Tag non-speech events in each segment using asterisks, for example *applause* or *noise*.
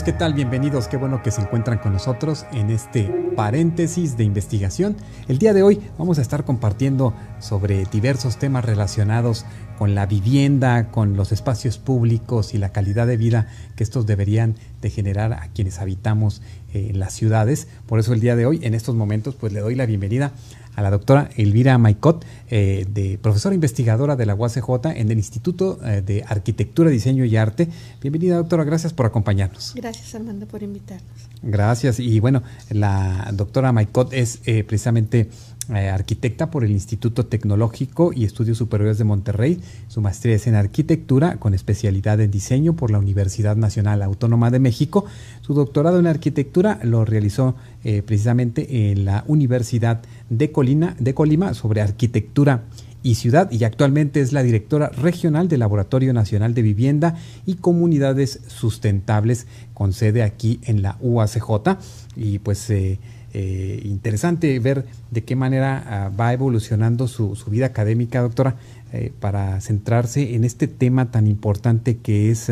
¿Qué tal? Bienvenidos. Qué bueno que se encuentran con nosotros en este paréntesis de investigación. El día de hoy vamos a estar compartiendo sobre diversos temas relacionados con la vivienda, con los espacios públicos y la calidad de vida que estos deberían de generar a quienes habitamos eh, en las ciudades. Por eso el día de hoy, en estos momentos, pues le doy la bienvenida a la doctora Elvira Maicot, eh, de profesora investigadora de la UACJ en el Instituto eh, de Arquitectura, Diseño y Arte. Bienvenida, doctora, gracias por acompañarnos. Gracias, Armando, por invitarnos. Gracias. Y bueno, la doctora Maicot es eh, precisamente arquitecta por el Instituto Tecnológico y Estudios Superiores de Monterrey. Su maestría es en arquitectura con especialidad en diseño por la Universidad Nacional Autónoma de México. Su doctorado en arquitectura lo realizó precisamente en la Universidad de, Colina, de Colima sobre arquitectura y ciudad y actualmente es la directora regional del Laboratorio Nacional de Vivienda y Comunidades Sustentables con sede aquí en la UACJ y pues eh, eh, interesante ver de qué manera ah, va evolucionando su, vida académica, doctora, eh, para centrarse en este tema tan importante que es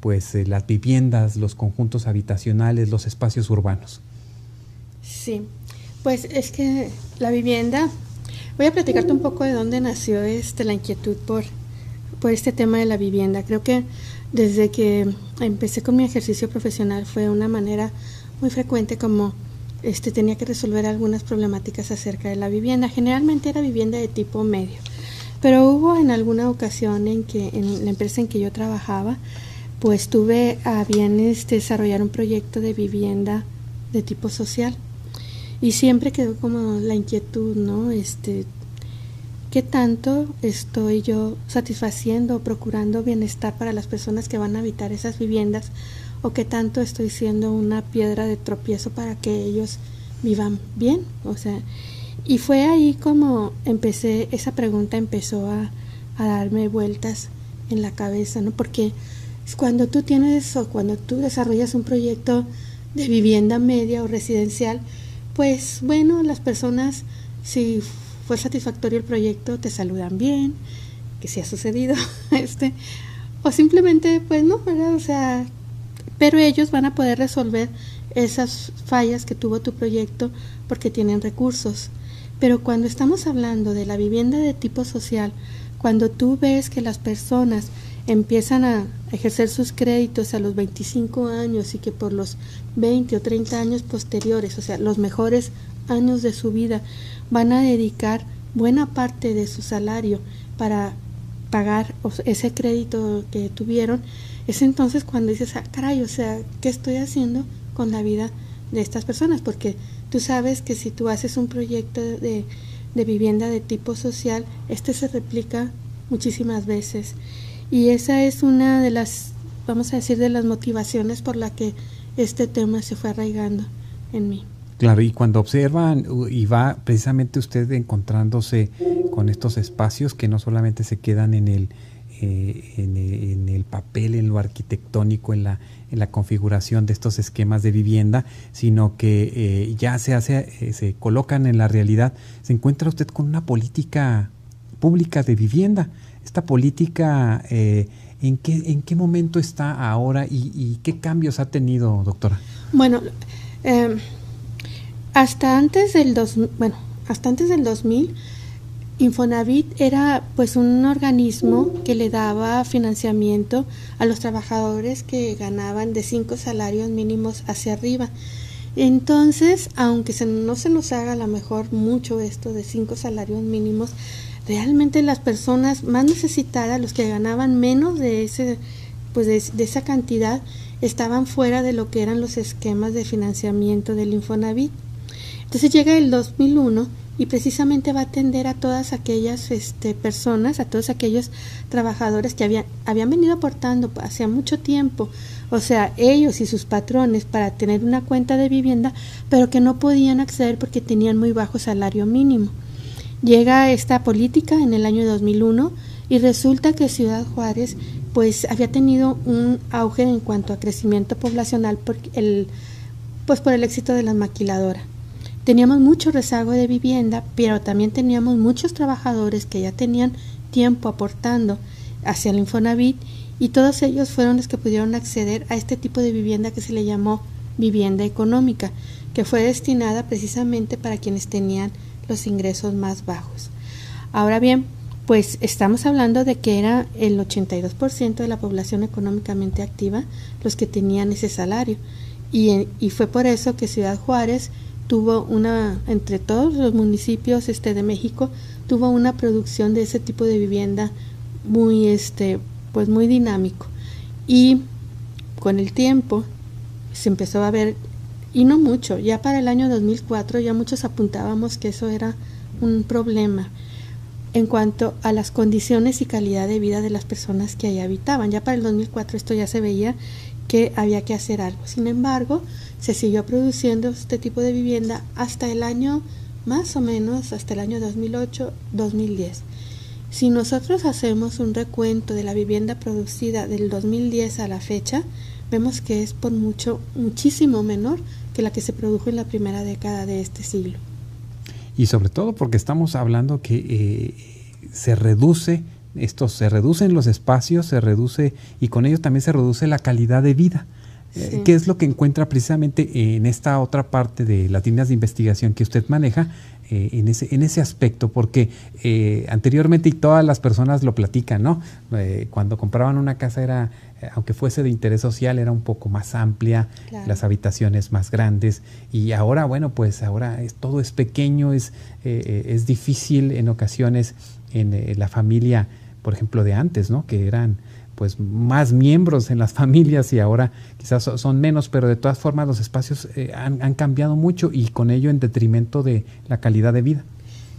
pues las viviendas, los conjuntos habitacionales, los espacios urbanos. Sí, pues es que la vivienda, voy a platicarte un poco de dónde nació este, la inquietud por, por este tema de la vivienda. Creo que desde que empecé con mi ejercicio profesional fue una manera muy frecuente como este, tenía que resolver algunas problemáticas acerca de la vivienda. Generalmente era vivienda de tipo medio, pero hubo en alguna ocasión en que en la empresa en que yo trabajaba, pues tuve a bien este, desarrollar un proyecto de vivienda de tipo social y siempre quedó como la inquietud, ¿no? Este, ¿qué tanto estoy yo satisfaciendo o procurando bienestar para las personas que van a habitar esas viviendas? ¿O qué tanto estoy siendo una piedra de tropiezo para que ellos vivan bien? O sea, y fue ahí como empecé, esa pregunta empezó a, darme vueltas en la cabeza, ¿no? Porque cuando tú tienes o cuando tú desarrollas un proyecto de vivienda media o residencial, pues bueno, las personas, si fue satisfactorio el proyecto, te saludan bien, que sí ha sucedido, *laughs* este, o simplemente, pues no, ¿verdad? O sea, pero ellos van a poder resolver esas fallas que tuvo tu proyecto porque tienen recursos. Pero cuando estamos hablando de la vivienda de tipo social, cuando tú ves que las personas empiezan a ejercer sus créditos a los 25 años y que por los 20 o 30 años posteriores, o sea, los mejores años de su vida, van a dedicar buena parte de su salario para pagar ese crédito que tuvieron, es entonces cuando dices, ah, caray, o sea, ¿qué estoy haciendo con la vida de estas personas? Porque tú sabes que si tú haces un proyecto de, de vivienda de tipo social, este se replica muchísimas veces y esa es una de las, vamos a decir, de las motivaciones por la que este tema se fue arraigando en mí. Claro, y cuando observan y va precisamente usted encontrándose con estos espacios que no solamente se quedan en el, eh, en, el papel, en lo arquitectónico, en la, en la configuración de estos esquemas de vivienda, sino que eh, ya se hace, eh, se colocan en la realidad, se encuentra usted con una política pública de vivienda esta política, ¿en, qué, ¿en qué momento está ahora y, qué cambios ha tenido, doctora? Bueno, hasta antes del dos, bueno, hasta antes del 2000, Infonavit era pues un organismo que le daba financiamiento a los trabajadores que ganaban de cinco salarios mínimos hacia arriba. Entonces, aunque se, no se nos haga a lo mejor mucho esto de cinco salarios mínimos, realmente las personas más necesitadas, los que ganaban menos de ese pues de, esa cantidad estaban fuera de lo que eran los esquemas de financiamiento del Infonavit. Entonces llega el 2001 y precisamente va a atender a todas aquellas este, personas, a todos aquellos trabajadores que habían, habían venido aportando hacía mucho tiempo, o sea, ellos y sus patrones para tener una cuenta de vivienda, pero que no podían acceder porque tenían muy bajo salario mínimo. Llega esta política en el año 2001 y resulta que Ciudad Juárez pues había tenido un auge en cuanto a crecimiento poblacional por el, pues por el éxito de la maquiladora. Teníamos mucho rezago de vivienda, pero también teníamos muchos trabajadores que ya tenían tiempo aportando hacia el Infonavit y todos ellos fueron los que pudieron acceder a este tipo de vivienda que se le llamó vivienda económica, que fue destinada precisamente para quienes tenían los ingresos más bajos. Ahora bien, pues estamos hablando de que era el 82% de la población económicamente activa los que tenían ese salario. Y, y fue por eso que Ciudad Juárez tuvo una, entre todos los municipios este, de México, tuvo una producción de ese tipo de vivienda muy, este, pues muy dinámico. Y con el tiempo se empezó a ver, y no mucho, ya para el año 2004 ya muchos apuntábamos que eso era un problema en cuanto a las condiciones y calidad de vida de las personas que ahí habitaban. Ya para el 2004 esto ya se veía que había que hacer algo. Sin embargo, se siguió produciendo este tipo de vivienda hasta el año más o menos hasta el año 2008-2010. Si nosotros hacemos un recuento de la vivienda producida del 2010 a la fecha, vemos que es por mucho, muchísimo menor que la que se produjo en la primera década de este siglo. Y sobre todo porque estamos hablando que eh, se reduce, esto se reducen los espacios, se reduce y con ello también se reduce la calidad de vida. Eh, ¿Qué es lo que encuentra precisamente en esta otra parte de las líneas de investigación que usted maneja eh, en, ese, en ese aspecto? Porque eh, anteriormente, y todas las personas lo platican, ¿no? cuando compraban una casa era, aunque fuese de interés social, era un poco más amplia, las habitaciones más grandes, y ahora, bueno, pues ahora es, todo es pequeño, es, es difícil en ocasiones en la familia, por ejemplo, de antes, ¿no? Que eran pues más miembros en las *laughs* familias y ahora quizás son menos, pero de todas formas los espacios eh, han, han, cambiado mucho y con ello en detrimento de la calidad de vida.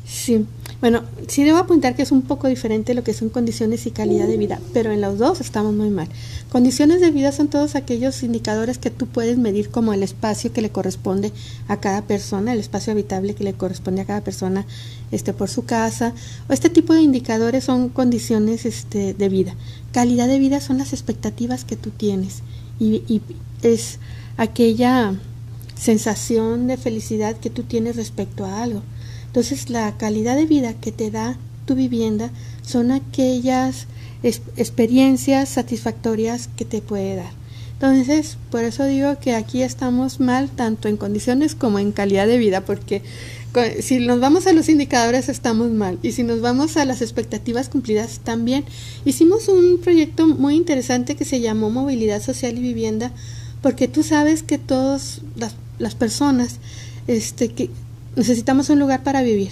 Sí, bueno, sí debo apuntar que es un poco diferente lo que son condiciones y calidad de vida, pero en los dos estamos muy mal. Condiciones de vida son todos aquellos indicadores que tú puedes medir como el espacio que le corresponde a cada persona, el espacio habitable que le corresponde a cada persona este, por su casa, o este tipo de indicadores son condiciones este, de vida. Calidad de vida son las expectativas que tú tienes y, y es aquella sensación de felicidad que tú tienes respecto a algo. Entonces la calidad de vida que te da tu vivienda son aquellas experiencias satisfactorias que te puede dar. Entonces, por eso digo que aquí estamos mal tanto en condiciones como en calidad de vida, porque si nos vamos a los indicadores estamos mal y si nos vamos a las expectativas cumplidas también. Hicimos un proyecto muy interesante que se llamó Movilidad Social y Vivienda, porque tú sabes que todas las, personas este, que necesitamos un lugar para vivir.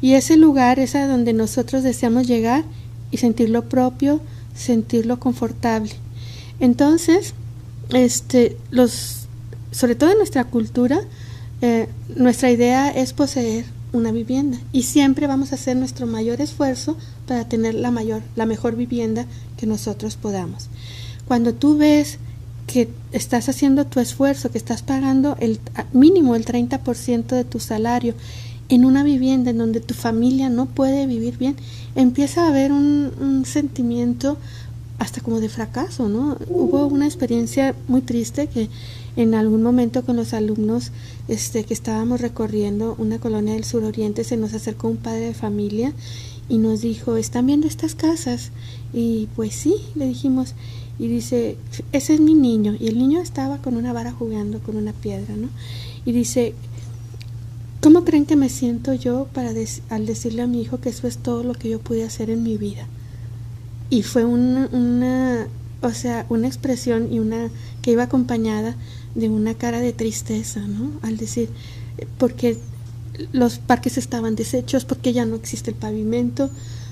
Y ese lugar es a donde nosotros deseamos llegar y sentirlo propio, sentirlo confortable. Entonces, este, los, sobre todo en nuestra cultura, eh, nuestra idea es poseer una vivienda y siempre vamos a hacer nuestro mayor esfuerzo para tener la mayor, la mejor vivienda que nosotros podamos. Cuando tú ves que estás haciendo tu esfuerzo, que estás pagando el mínimo el 30% de tu salario en una vivienda en donde tu familia no puede vivir bien, empieza a haber un, sentimiento hasta como de fracaso, ¿no? Hubo una experiencia muy triste que en algún momento con los alumnos este, que estábamos recorriendo una colonia del suroriente se nos acercó un padre de familia y nos dijo, ¿están viendo estas casas? Y pues sí, le dijimos, y dice, ese es mi niño. Y el niño estaba con una vara jugando con una piedra, ¿no? Y dice, ¿cómo creen que me siento yo para al decirle a mi hijo que eso es todo lo que yo pude hacer en mi vida? Y fue una, una, o sea, una expresión y una que iba acompañada de una cara de tristeza, ¿no? Al decir, porque los parques estaban deshechos, porque ya no existe el pavimento,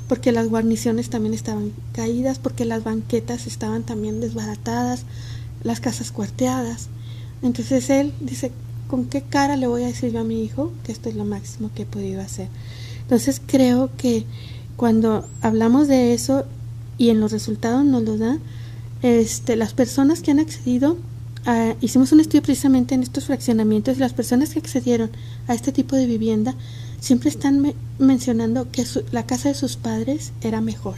porque las guarniciones también estaban caídas, porque las banquetas estaban también desbaratadas, las casas cuarteadas. Entonces él dice, con qué cara le voy a decir yo a mi hijo que esto es lo máximo que he podido hacer. Entonces creo que cuando hablamos de eso y en los resultados nos lo da, este, las personas que han accedido, hicimos un estudio precisamente en estos fraccionamientos y las personas que accedieron a este tipo de vivienda siempre están mencionando que la casa de sus padres era mejor.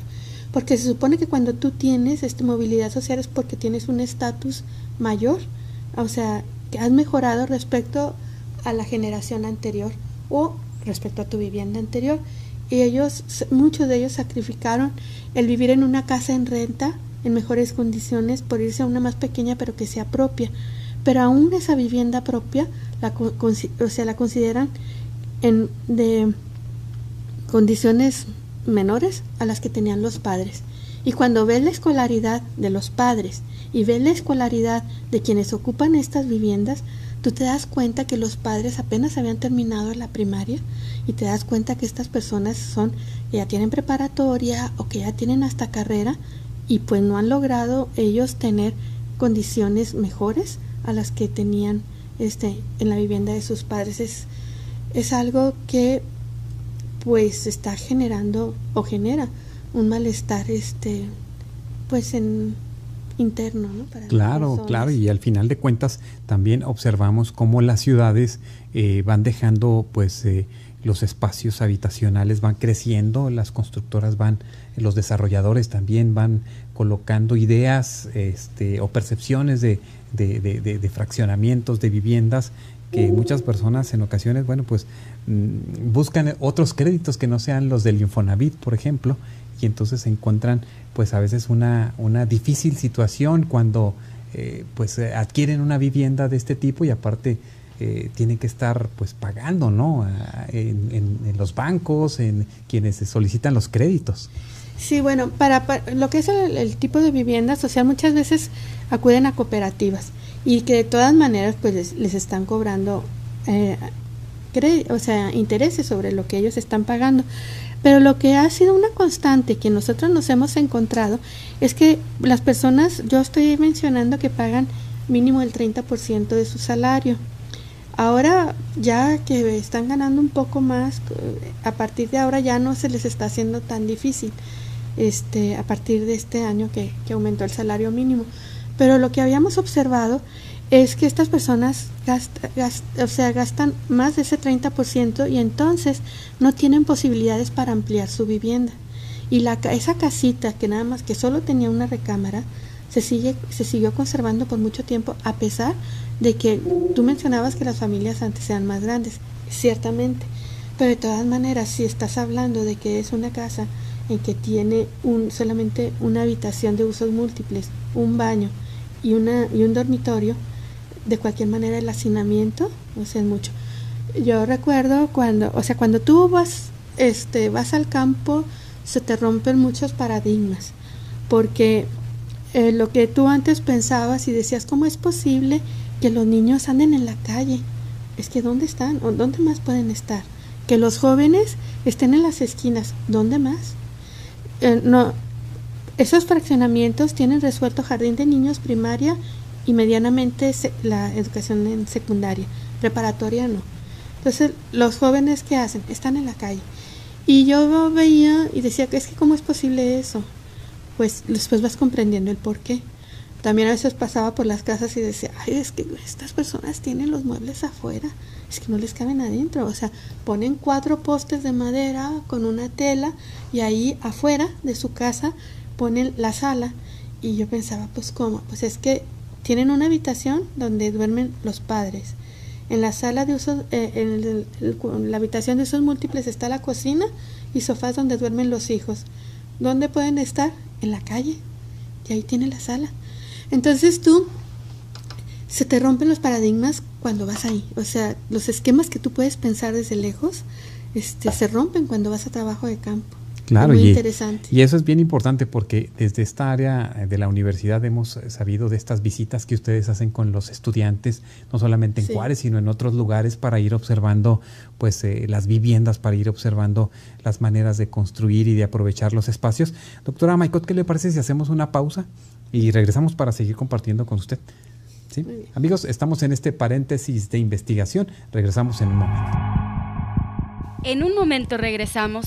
Porque se supone que cuando tú tienes esta movilidad social es porque tienes un estatus mayor, o sea, que has mejorado respecto a la generación anterior o respecto a tu vivienda anterior. Y ellos, muchos de ellos sacrificaron el vivir en una casa en renta en mejores condiciones por irse a una más pequeña pero que sea propia. Pero aún esa vivienda propia, la, o sea, la consideran en, de condiciones menores a las que tenían los padres. Y cuando ves la escolaridad de los padres y ves la escolaridad de quienes ocupan estas viviendas, tú te das cuenta que los padres apenas habían terminado la primaria y te das cuenta que estas personas son que ya tienen preparatoria o que ya tienen hasta carrera y pues no han logrado ellos tener condiciones mejores a las que tenían este en la vivienda de sus padres es, es algo que pues está generando o genera un malestar este pues en interno ¿no? claro claro y al final de cuentas también observamos cómo las ciudades eh, van dejando pues eh, los espacios habitacionales van creciendo, las constructoras van, los desarrolladores también van colocando ideas este, o percepciones de, de, fraccionamientos de viviendas que muchas personas en ocasiones, bueno, pues mm, buscan otros créditos que no sean los del Infonavit, por ejemplo, y entonces se encuentran pues a veces una, una difícil situación cuando eh, pues adquieren una vivienda de este tipo y aparte eh, tienen que estar pues pagando, ¿no? En, los bancos, en quienes solicitan los créditos. Sí, bueno, para, lo que es el, tipo de vivienda social muchas veces acuden a cooperativas y que de todas maneras pues les, están cobrando eh, o sea, intereses sobre lo que ellos están pagando. Pero lo que ha sido una constante que nosotros nos hemos encontrado es que las personas, yo estoy mencionando que pagan mínimo el 30% de su salario. Ahora ya que están ganando un poco más, a partir de ahora ya no se les está haciendo tan difícil, este, a partir de este año que, aumentó el salario mínimo. Pero lo que habíamos observado es que estas personas o sea, gastan más de ese 30% y entonces no tienen posibilidades para ampliar su vivienda. Y la, esa casita que nada más que solo tenía una recámara, se, sigue, se siguió conservando por mucho tiempo a pesar de que tú mencionabas que las familias antes eran más grandes, ciertamente, pero de todas maneras, si estás hablando de que es una casa en que tiene un, solamente una habitación de usos múltiples, un baño y, una, y un dormitorio, de cualquier manera el hacinamiento, o sea, es mucho. Yo recuerdo cuando, o sea, cuando tú vas, este, vas al campo, se te rompen muchos paradigmas, porque eh, lo que tú antes pensabas y decías, ¿cómo es posible que los niños anden en la calle? Es que ¿dónde están? ¿O dónde más pueden estar? Que los jóvenes estén en las esquinas, ¿dónde más? Eh, no, esos fraccionamientos tienen resuelto jardín de niños primaria y medianamente la educación en secundaria, preparatoria no. Entonces, los jóvenes que hacen están en la calle. Y yo veía y decía, es que cómo es posible eso? pues después vas comprendiendo el por qué. También a veces pasaba por las casas y decía, ay, es que estas personas tienen los muebles afuera, es que no les caben adentro. O sea, ponen cuatro postes de madera con una tela y ahí afuera de su casa ponen la sala. Y yo pensaba, pues cómo, pues es que tienen una habitación donde duermen los padres. En la sala de usos, eh, en la habitación de usos múltiples está la cocina y sofás donde duermen los hijos. ¿Dónde pueden estar? en la calle y ahí tiene la sala. Entonces tú se te rompen los paradigmas cuando vas ahí, o sea, los esquemas que tú puedes pensar desde lejos, este, se rompen cuando vas a trabajo de campo. Claro, y, y eso es bien importante porque desde esta área de la universidad hemos sabido de estas visitas que ustedes hacen con los estudiantes, no solamente en Juárez, sino en otros lugares para ir observando pues eh, las viviendas, para ir observando las maneras de construir y de aprovechar los espacios. Doctora Maicot, ¿qué le parece si hacemos una pausa y regresamos para seguir compartiendo con usted? ¿sí? Amigos, estamos en este paréntesis de investigación. Regresamos en un momento. En un momento regresamos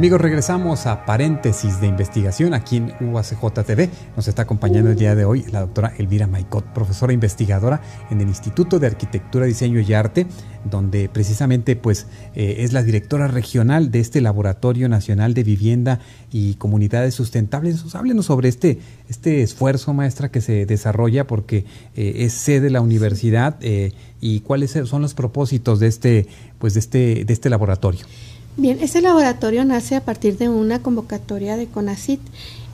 Amigos, regresamos a paréntesis de investigación aquí en UACJ TV. Nos está acompañando el día de hoy la doctora Elvira Maicot, profesora investigadora en el Instituto de Arquitectura, Diseño y Arte, donde precisamente pues eh, es la directora regional de este Laboratorio Nacional de Vivienda y Comunidades Sustentables. Háblenos sobre este, este esfuerzo, maestra, que se desarrolla porque eh, es sede de la universidad eh, y cuáles son los propósitos de este, pues, de este, de este laboratorio. Bien, este laboratorio nace a partir de una convocatoria de CONACIT,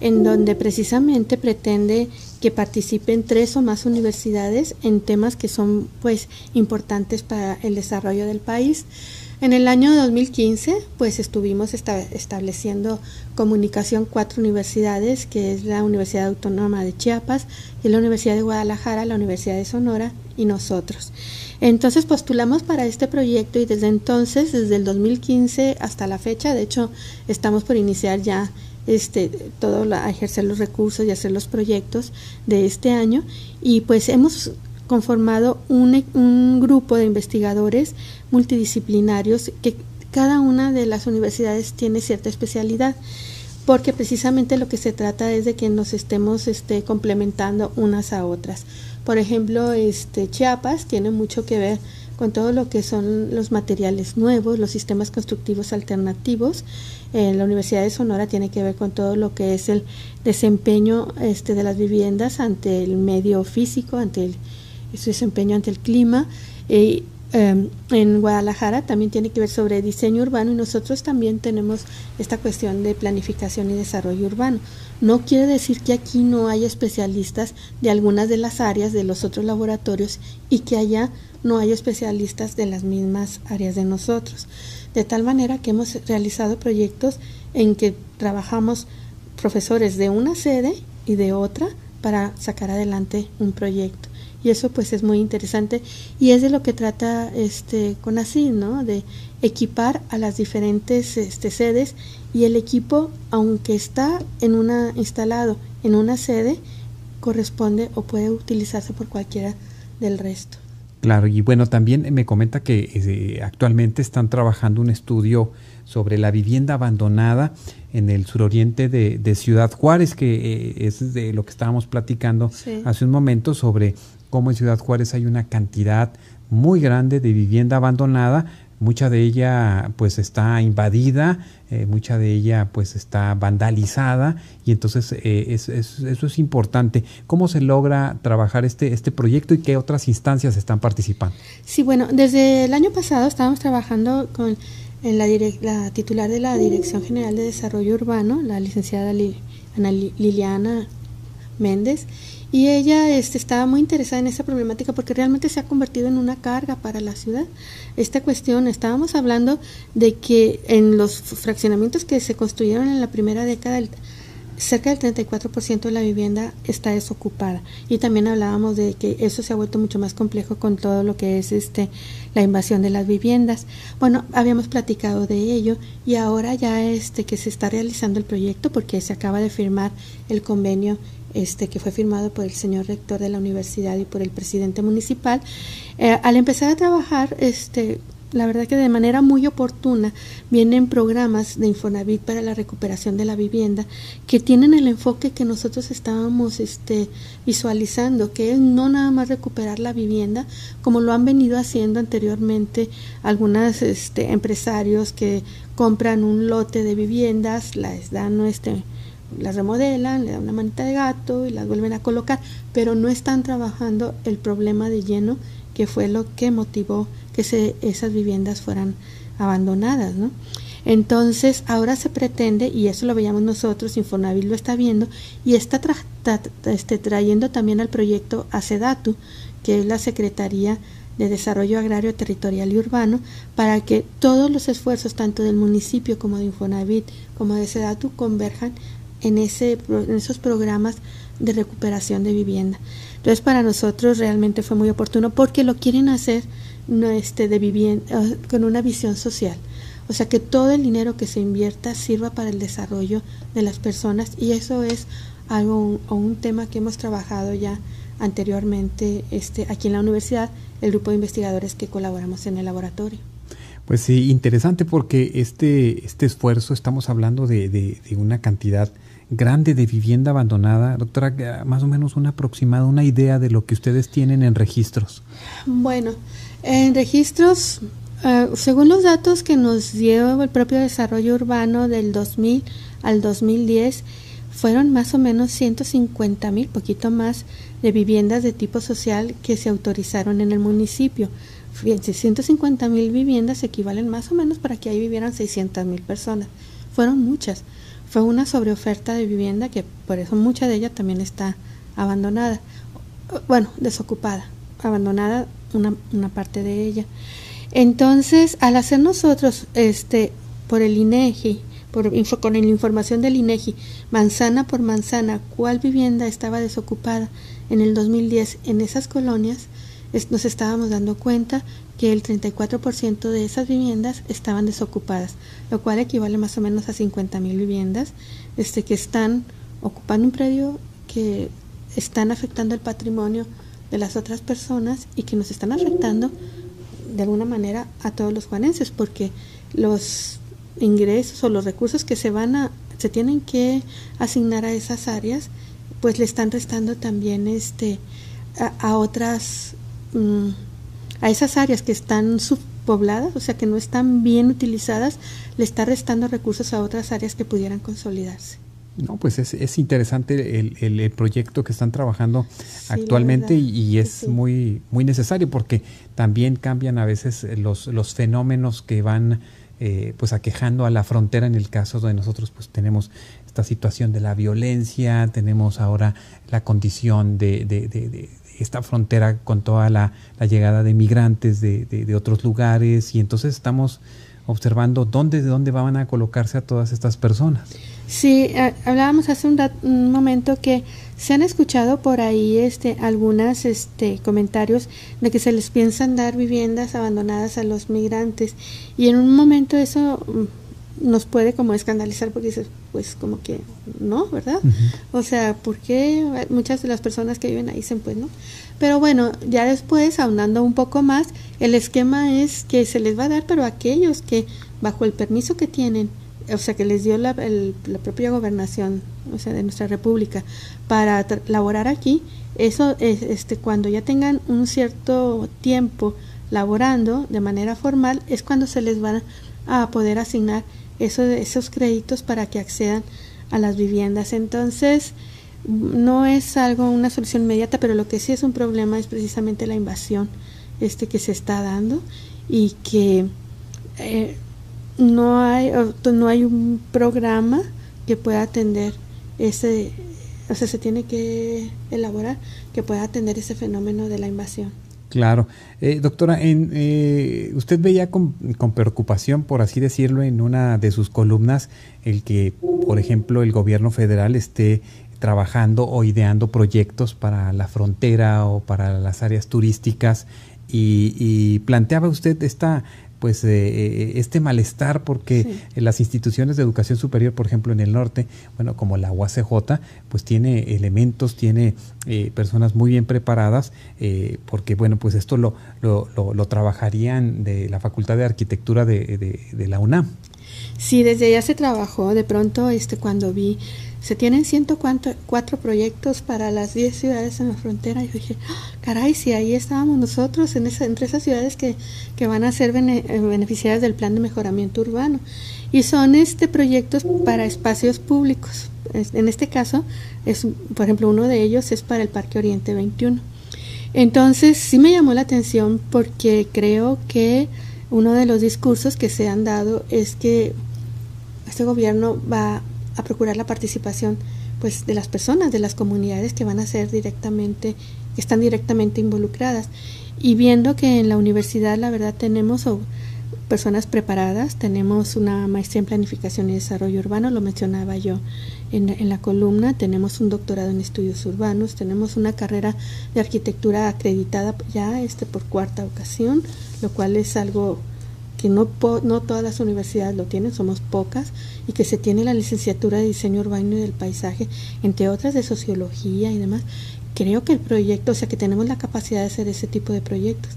en donde precisamente pretende que participen tres o más universidades en temas que son pues importantes para el desarrollo del país. En el año 2015, pues estuvimos estableciendo comunicación cuatro universidades, que es la Universidad Autónoma de Chiapas, y la Universidad de Guadalajara, la Universidad de Sonora y nosotros. Entonces postulamos para este proyecto y desde entonces, desde el 2015 hasta la fecha, de hecho estamos por iniciar ya este todo a ejercer los recursos y hacer los proyectos de este año y pues hemos conformado un, un grupo de investigadores multidisciplinarios que cada una de las universidades tiene cierta especialidad porque precisamente lo que se trata es de que nos estemos este, complementando unas a otras. Por ejemplo, este Chiapas tiene mucho que ver con todo lo que son los materiales nuevos, los sistemas constructivos alternativos. Eh, la Universidad de Sonora tiene que ver con todo lo que es el desempeño este, de las viviendas ante el medio físico, ante el, su desempeño ante el clima. Eh, Em, en Guadalajara también tiene que ver sobre diseño urbano y nosotros también tenemos esta cuestión de planificación y desarrollo urbano. No quiere decir que aquí no haya especialistas de algunas de las áreas de los otros laboratorios y que allá no haya especialistas de las mismas áreas de nosotros. De tal manera que hemos realizado proyectos en que trabajamos profesores de una sede y de otra para sacar adelante un proyecto y eso pues es muy interesante y es de lo que trata este así ¿no? De equipar a las diferentes este, sedes y el equipo, aunque está en una instalado en una sede, corresponde o puede utilizarse por cualquiera del resto. Claro, y bueno, también me comenta que eh, actualmente están trabajando un estudio sobre la vivienda abandonada en el suroriente de, de Ciudad Juárez, que eh, es de lo que estábamos platicando hace un momento sobre cómo en Ciudad Juárez hay una cantidad muy grande de vivienda abandonada, mucha de ella pues está invadida, eh, mucha de ella pues está vandalizada y entonces eh, eso es importante. ¿Cómo se logra trabajar este, este proyecto y qué otras instancias están participando? Sí, bueno, desde el año pasado estábamos trabajando con la, la titular de la Dirección General de Desarrollo Urbano, la licenciada Ana Liliana Méndez, y ella este, estaba muy interesada en esa problemática porque realmente se ha convertido en una carga para la ciudad. Esta cuestión, estábamos hablando de que en los fraccionamientos que se construyeron en la primera década, cerca del 34% de la vivienda está desocupada. Y también hablábamos de que eso se ha vuelto mucho más complejo con todo lo que es este la invasión de las viviendas. Bueno, habíamos platicado de ello y ahora ya este que se está realizando el proyecto porque se acaba de firmar el convenio este, que fue firmado por el señor rector de la universidad y por el presidente municipal, eh, al empezar a trabajar, este, la verdad que de manera muy oportuna vienen programas de Infonavit para la recuperación de la vivienda que tienen el enfoque que nosotros estábamos este, visualizando, que es no nada más recuperar la vivienda, como lo han venido haciendo anteriormente algunos este, empresarios que compran un lote de viviendas, las dan este, las remodelan, le dan una manita de gato y las vuelven a colocar, pero no están trabajando el problema de lleno que fue lo que motivó que se, esas viviendas fueran abandonadas. ¿no? Entonces, ahora se pretende, y eso lo veíamos nosotros, Infonavit lo está viendo, y está este, trayendo también al proyecto ACEDATU, que es la Secretaría de Desarrollo Agrario, Territorial y Urbano, para que todos los esfuerzos, tanto del municipio como de Infonavit, como de SEDATU, converjan en, ese, en esos programas de recuperación de vivienda. Entonces, para nosotros realmente fue muy oportuno porque lo quieren hacer no, este, de vivienda, con una visión social. O sea, que todo el dinero que se invierta sirva para el desarrollo de las personas y eso es algo o un tema que hemos trabajado ya anteriormente este, aquí en la universidad, el grupo de investigadores que colaboramos en el laboratorio. Pues sí, interesante porque este, este esfuerzo, estamos hablando de, de, una cantidad grande de vivienda abandonada. Doctora, más o menos un aproximado, una idea de lo que ustedes tienen en registros. Bueno, en registros, eh, según los datos que nos dio el propio desarrollo urbano del 2000 al 2010, fueron más o menos 150 mil, poquito más, de viviendas de tipo social que se autorizaron en el municipio. Fíjense, 150 mil viviendas equivalen más o menos para que ahí vivieran 600 mil personas. Fueron muchas. Fue una sobreoferta de vivienda que por eso mucha de ella también está abandonada. Bueno, desocupada, abandonada una, una parte de ella. Entonces, al hacer nosotros, este, por el INEGI, por con la información del INEGI, manzana por manzana, cuál vivienda estaba desocupada en el 2010 en esas colonias, nos estábamos dando cuenta que el 34% de esas viviendas estaban desocupadas, lo cual equivale más o menos a 50 mil viviendas este, que están ocupando un predio que están afectando el patrimonio de las otras personas y que nos están afectando de alguna manera a todos los juanenses porque los ingresos o los recursos que se van a se tienen que asignar a esas áreas pues le están restando también este a, otras mm, a esas áreas que están subpobladas o sea que no están bien utilizadas le está restando recursos a otras áreas que pudieran consolidarse. No, pues es, es interesante el, el, proyecto que están trabajando actualmente y, es muy, muy necesario porque también cambian a veces los, los fenómenos que van eh, pues aquejando a la frontera. En el caso de nosotros pues tenemos esta situación de la violencia, tenemos ahora la condición de, de, de, esta frontera con toda la, llegada de migrantes de, otros lugares y entonces estamos observando dónde, de dónde van a colocarse a todas estas personas. Sí, hablábamos hace un, momento que se han escuchado por ahí este algunas este comentarios de que se les piensan dar viviendas abandonadas a los migrantes y en un momento eso mm, nos puede como escandalizar porque dices, pues como que no, ¿verdad? O sea, ¿por qué muchas de las personas que viven ahí dicen pues no? Pero bueno, ya después, aunando un poco más, el esquema es que se les va a dar, pero a aquellos que bajo el permiso que tienen o sea, que les dio la, la propia gobernación, o sea, de nuestra república, para laborar aquí, eso es, este, cuando ya tengan un cierto tiempo laborando de manera formal, es cuando se les van a poder asignar eso, esos créditos para que accedan a las viviendas. Entonces, no es algo, una solución inmediata, pero lo que sí es un problema es precisamente la invasión este que se está dando y que eh, no hay, no hay un programa que pueda atender ese, o sea, se tiene que elaborar que pueda atender ese fenómeno de la invasión. Claro. Eh, doctora, en, eh, usted veía con, con, preocupación, por así decirlo, en una de sus columnas, el que, por ejemplo, el gobierno federal esté trabajando o ideando proyectos para la frontera o para las áreas turísticas y, y planteaba usted esta pues eh, eh, este malestar porque las instituciones de educación superior, por ejemplo en el norte, bueno, como la UACJ, pues tiene elementos, tiene eh, personas muy bien preparadas, porque bueno, pues esto lo, lo, lo, trabajarían de la Facultad de Arquitectura de, de, de la UNAM. Sí, desde ya se trabajó, de pronto este cuando vi se tienen 104 proyectos para las 10 ciudades en la frontera. Y dije, ah, caray, si ahí estábamos nosotros, en esa, entre esas ciudades que, que van a ser eh, beneficiarias del plan de mejoramiento urbano. Y son este proyectos para espacios públicos. En este caso, es, por ejemplo, uno de ellos es para el Parque Oriente 21. Entonces, sí me llamó la atención porque creo que uno de los discursos que se han dado es que este gobierno va a procurar la participación pues de las personas, de las comunidades que van a ser directamente, que están directamente involucradas. Y viendo que en la universidad la verdad tenemos personas preparadas, tenemos una maestría en planificación y desarrollo urbano, lo mencionaba yo en, en, la columna, tenemos un doctorado en estudios urbanos, tenemos una carrera de arquitectura acreditada ya este por cuarta ocasión, lo cual es algo que no, no todas las universidades lo tienen, somos pocas, y que se tiene la licenciatura de diseño urbano y del paisaje, entre otras de sociología y demás. Creo que el proyecto, o sea, que tenemos la capacidad de hacer ese tipo de proyectos.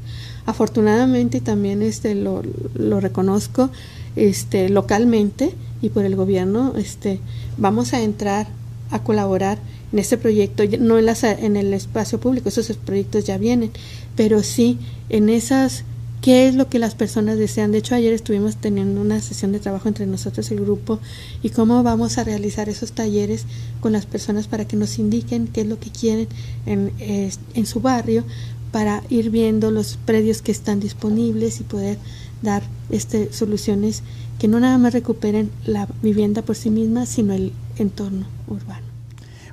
Afortunadamente también este lo, lo reconozco este localmente y por el gobierno este vamos a entrar a colaborar en este proyecto, no en, las, en el espacio público, esos proyectos ya vienen, pero sí en esas qué es lo que las personas desean. De hecho, ayer estuvimos teniendo una sesión de trabajo entre nosotros, el grupo, y cómo vamos a realizar esos talleres con las personas para que nos indiquen qué es lo que quieren en, en su barrio, para ir viendo los predios que están disponibles y poder dar este, soluciones que no nada más recuperen la vivienda por sí misma, sino el entorno urbano.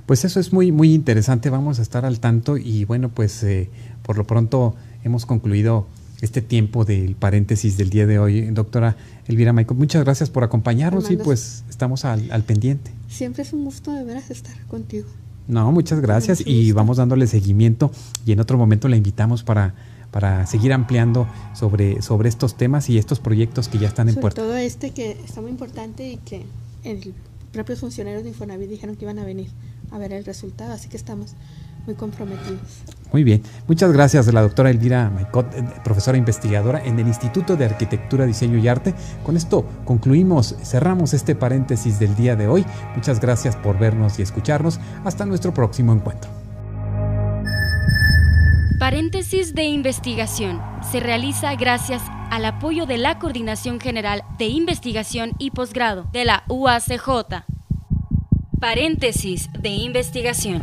Pues eso es muy, muy interesante, vamos a estar al tanto y bueno, pues eh, por lo pronto hemos concluido este tiempo del paréntesis del día de hoy. Doctora Elvira Maico, muchas gracias por acompañarnos y pues estamos al, al, pendiente. Siempre es un gusto de veras estar contigo. No, muchas gracias y vamos dándole seguimiento y en otro momento la invitamos para, para seguir ampliando sobre, sobre estos temas y estos proyectos que ya están en puerta. Todo este que está muy importante y que el propios funcionarios de Infonavit dijeron que iban a venir a ver el resultado, así que estamos muy comprometidos. Muy bien, muchas gracias la doctora Elvira Maicot, eh, profesora investigadora en el Instituto de Arquitectura, Diseño y Arte. Con esto concluimos, cerramos este paréntesis del día de hoy. Muchas gracias por vernos y escucharnos. Hasta nuestro próximo encuentro. Paréntesis de investigación se realiza gracias al apoyo de la Coordinación General de Investigación y Posgrado de la UACJ. Paréntesis de investigación.